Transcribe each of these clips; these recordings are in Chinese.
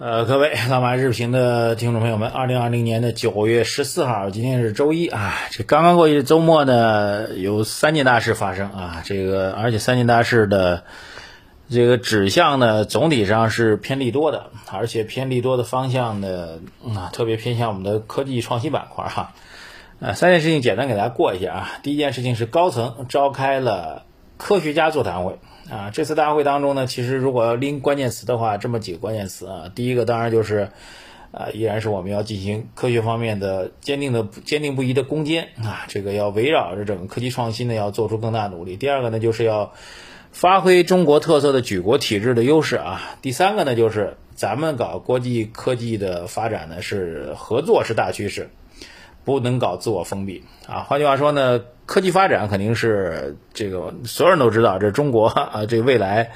呃，各位浪漫日评的听众朋友们，二零二零年的九月十四号，今天是周一啊。这刚刚过去的周末呢，有三件大事发生啊。这个而且三件大事的这个指向呢，总体上是偏利多的，而且偏利多的方向呢，啊，特别偏向我们的科技创新板块哈。呃，三件事情简单给大家过一下啊。第一件事情是高层召开了科学家座谈会。啊，这次大会当中呢，其实如果要拎关键词的话，这么几个关键词啊，第一个当然就是，啊，依然是我们要进行科学方面的坚定的、坚定不移的攻坚啊，这个要围绕着整个科技创新呢，要做出更大努力。第二个呢，就是要发挥中国特色的举国体制的优势啊。第三个呢，就是咱们搞国际科技的发展呢，是合作是大趋势。不能搞自我封闭啊！换句话说呢，科技发展肯定是这个所有人都知道，这中国啊，这未来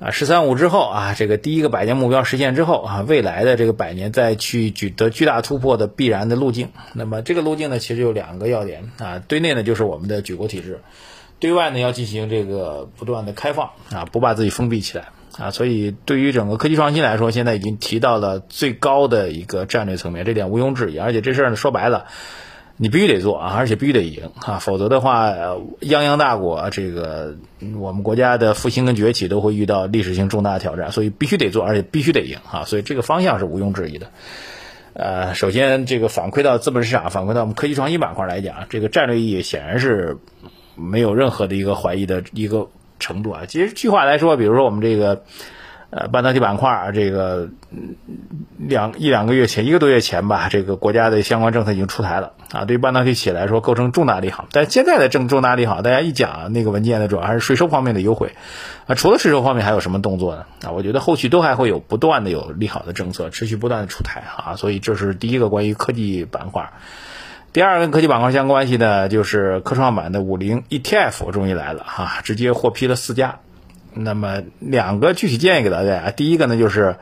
啊“十三五”之后啊，这个第一个百年目标实现之后啊，未来的这个百年再去取得巨大突破的必然的路径。那么这个路径呢，其实有两个要点啊，对内呢就是我们的举国体制，对外呢要进行这个不断的开放啊，不把自己封闭起来。啊，所以对于整个科技创新来说，现在已经提到了最高的一个战略层面，这点毋庸置疑。而且这事儿呢，说白了，你必须得做啊，而且必须得赢啊，否则的话，泱泱大国，这个我们国家的复兴跟崛起都会遇到历史性重大的挑战，所以必须得做，而且必须得赢啊。所以这个方向是毋庸置疑的。呃，首先这个反馈到资本市场，反馈到我们科技创新板块来讲，这个战略意义显然是没有任何的一个怀疑的一个。程度啊，其实句话来说，比如说我们这个呃半导体板块啊，这个两一两个月前，一个多月前吧，这个国家的相关政策已经出台了啊，对于半导体企业来说构成重大利好。但现在的正重大利好，大家一讲那个文件呢，主要还是税收方面的优惠啊。除了税收方面，还有什么动作呢？啊，我觉得后续都还会有不断的有利好的政策持续不断的出台啊。所以这是第一个关于科技板块。第二个科技板块相关系的，就是科创板的五零 ETF 终于来了哈，直接获批了四家。那么两个具体建议给大家，第一个呢，就是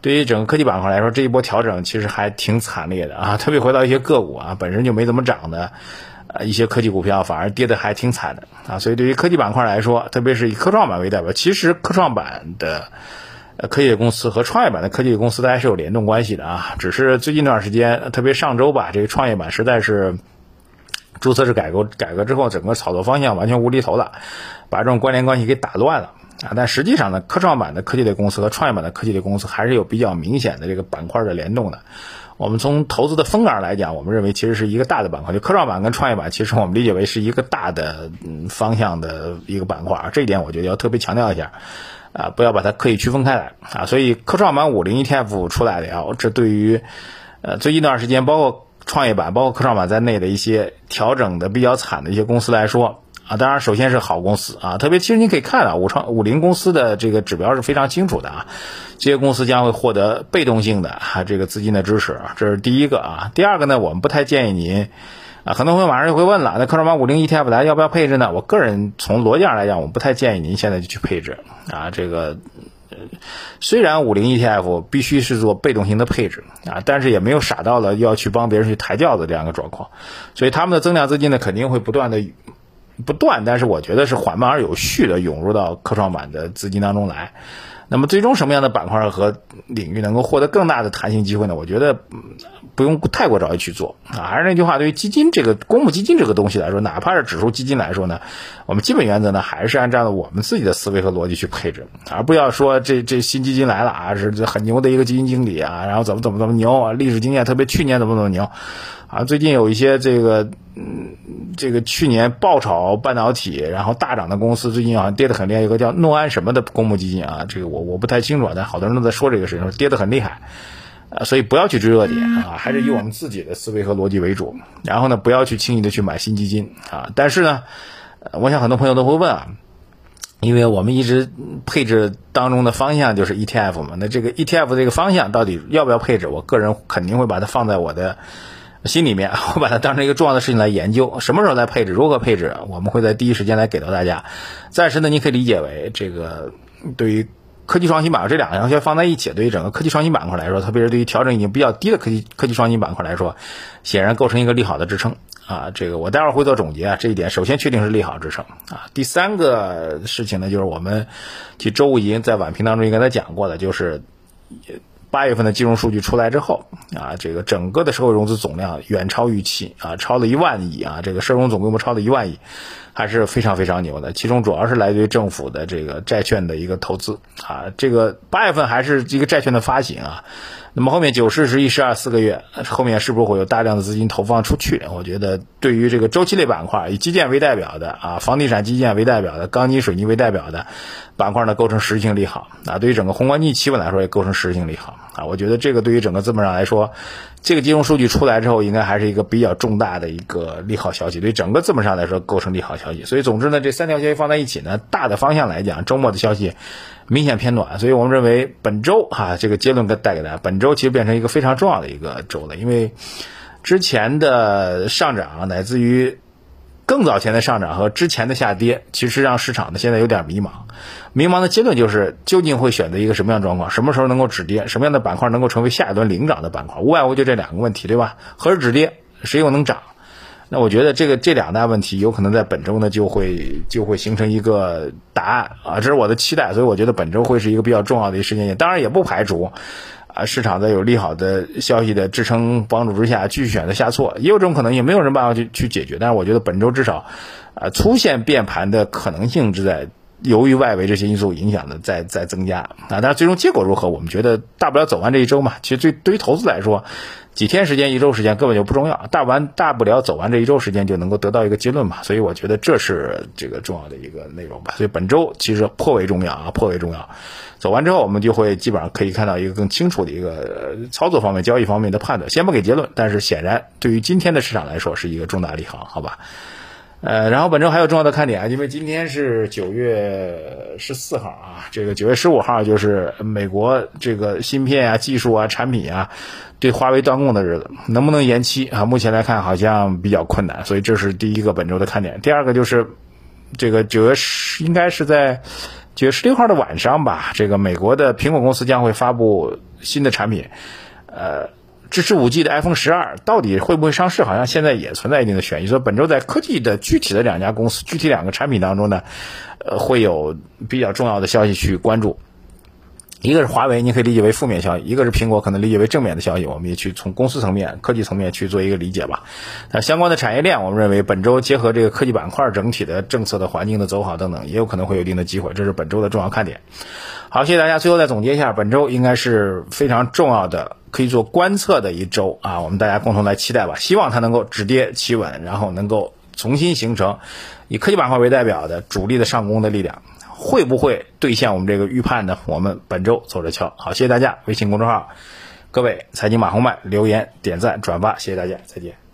对于整个科技板块来说，这一波调整其实还挺惨烈的啊，特别回到一些个股啊，本身就没怎么涨的，呃，一些科技股票反而跌的还挺惨的啊。所以对于科技板块来说，特别是以科创板为代表，其实科创板的。科技公司和创业板的科技公司，大家是有联动关系的啊。只是最近这段时间，特别上周吧，这个创业板实在是注册制改革改革之后，整个炒作方向完全无厘头了，把这种关联关系给打乱了啊。但实际上呢，科创板的科技类公司和创业板的科技类公司还是有比较明显的这个板块的联动的。我们从投资的风格上来讲，我们认为其实是一个大的板块，就科创板跟创业板，其实我们理解为是一个大的嗯方向的一个板块。这一点我觉得要特别强调一下。啊，不要把它刻意区分开来啊！所以科创板五零 ETF 出来了，这对于呃最近一段时间，包括创业板、包括科创板在内的一些调整的比较惨的一些公司来说啊，当然首先是好公司啊，特别其实你可以看啊，五创五零公司的这个指标是非常清楚的啊，这些公司将会获得被动性的啊这个资金的支持，这是第一个啊。第二个呢，我们不太建议您。啊，很多朋友马上就会问了，那科创板五零 ETF 来要不要配置呢？我个人从逻辑上来讲，我不太建议您现在就去配置啊。这个虽然五零 ETF 必须是做被动型的配置啊，但是也没有傻到了要去帮别人去抬轿子这样一个状况，所以他们的增量资金呢肯定会不断的不断，但是我觉得是缓慢而有序的涌入到科创板的资金当中来。那么最终什么样的板块和领域能够获得更大的弹性机会呢？我觉得不用太过着急去做啊。还是那句话，对于基金这个公募基金这个东西来说，哪怕是指数基金来说呢，我们基本原则呢还是按照我们自己的思维和逻辑去配置，而不要说这这新基金来了啊，是很牛的一个基金经理啊，然后怎么怎么怎么牛啊，历史经验特别去年怎么怎么牛啊，最近有一些这个嗯。这个去年爆炒半导体，然后大涨的公司，最近好像跌得很厉害。有个叫诺安什么的公募基金啊，这个我我不太清楚啊，但好多人都在说这个事情，说跌得很厉害啊。所以不要去追热点啊，还是以我们自己的思维和逻辑为主。然后呢，不要去轻易的去买新基金啊。但是呢，我想很多朋友都会问啊，因为我们一直配置当中的方向就是 ETF 嘛，那这个 ETF 这个方向到底要不要配置？我个人肯定会把它放在我的。心里面，我把它当成一个重要的事情来研究，什么时候来配置，如何配置，我们会在第一时间来给到大家。暂时呢，你可以理解为这个对于科技创新板块这两个要先放在一起，对于整个科技创新板块来说，特别是对于调整已经比较低的科技科技创新板块来说，显然构成一个利好的支撑啊。这个我待会儿会做总结啊，这一点首先确定是利好支撑啊。第三个事情呢，就是我们其实周五已经在晚评当中也跟他讲过的，就是。八月份的金融数据出来之后啊，这个整个的社会融资总量远超预期啊，超了一万亿啊，这个社融总规模超了一万亿，还是非常非常牛的。其中主要是来自于政府的这个债券的一个投资啊，这个八月份还是一个债券的发行啊。那么后面九十十一十二四个月，后面是不是会有大量的资金投放出去？我觉得对于这个周期类板块，以基建为代表的啊，房地产基建为代表的，钢筋水泥为代表的板块呢，构成实质性利好啊。对于整个宏观经济企稳来说，也构成实质性利好啊。我觉得这个对于整个资本上来说，这个金融数据出来之后，应该还是一个比较重大的一个利好消息，对整个资本上来说构成利好消息。所以总之呢，这三条消息放在一起呢，大的方向来讲，周末的消息。明显偏暖，所以我们认为本周哈这个结论跟带给大家，本周其实变成一个非常重要的一个周了，因为之前的上涨乃至于更早前的上涨和之前的下跌，其实让市场呢现在有点迷茫。迷茫的结论就是究竟会选择一个什么样状况，什么时候能够止跌，什么样的板块能够成为下一轮领涨的板块，无外乎就这两个问题，对吧？何时止跌，谁又能涨？那我觉得这个这两大问题有可能在本周呢就会就会形成一个答案啊，这是我的期待，所以我觉得本周会是一个比较重要的一个时间点。当然也不排除啊市场在有利好的消息的支撑帮助之下继续选择下挫，也有这种可能性，没有人办法去去解决。但是我觉得本周至少啊出现变盘的可能性是在由于外围这些因素影响的在在增加啊。但是最终结果如何，我们觉得大不了走完这一周嘛。其实对对于投资来说。几天时间，一周时间根本就不重要，大完大不了走完这一周时间就能够得到一个结论嘛，所以我觉得这是这个重要的一个内容吧。所以本周其实颇为重要啊，颇为重要。走完之后，我们就会基本上可以看到一个更清楚的一个操作方面、交易方面的判断。先不给结论，但是显然对于今天的市场来说是一个重大利好，好吧？呃，然后本周还有重要的看点啊，因为今天是九月十四号啊，这个九月十五号就是美国这个芯片啊、技术啊、产品啊对华为断供的日子，能不能延期啊？目前来看好像比较困难，所以这是第一个本周的看点。第二个就是这个九月十应该是在九月十六号的晚上吧，这个美国的苹果公司将会发布新的产品，呃。支持五 G 的 iPhone 十二到底会不会上市？好像现在也存在一定的悬疑。所以本周在科技的具体的两家公司、具体两个产品当中呢，呃，会有比较重要的消息去关注。一个是华为，你可以理解为负面消息；一个是苹果，可能理解为正面的消息。我们也去从公司层面、科技层面去做一个理解吧。那相关的产业链，我们认为本周结合这个科技板块整体的政策的环境的走好等等，也有可能会有一定的机会。这是本周的重要看点。好，谢谢大家。最后再总结一下，本周应该是非常重要的。可以做观测的一周啊，我们大家共同来期待吧。希望它能够止跌企稳，然后能够重新形成以科技板块为代表的主力的上攻的力量，会不会兑现我们这个预判呢？我们本周走着瞧。好，谢谢大家。微信公众号，各位财经马红漫留言点赞转发，谢谢大家，再见。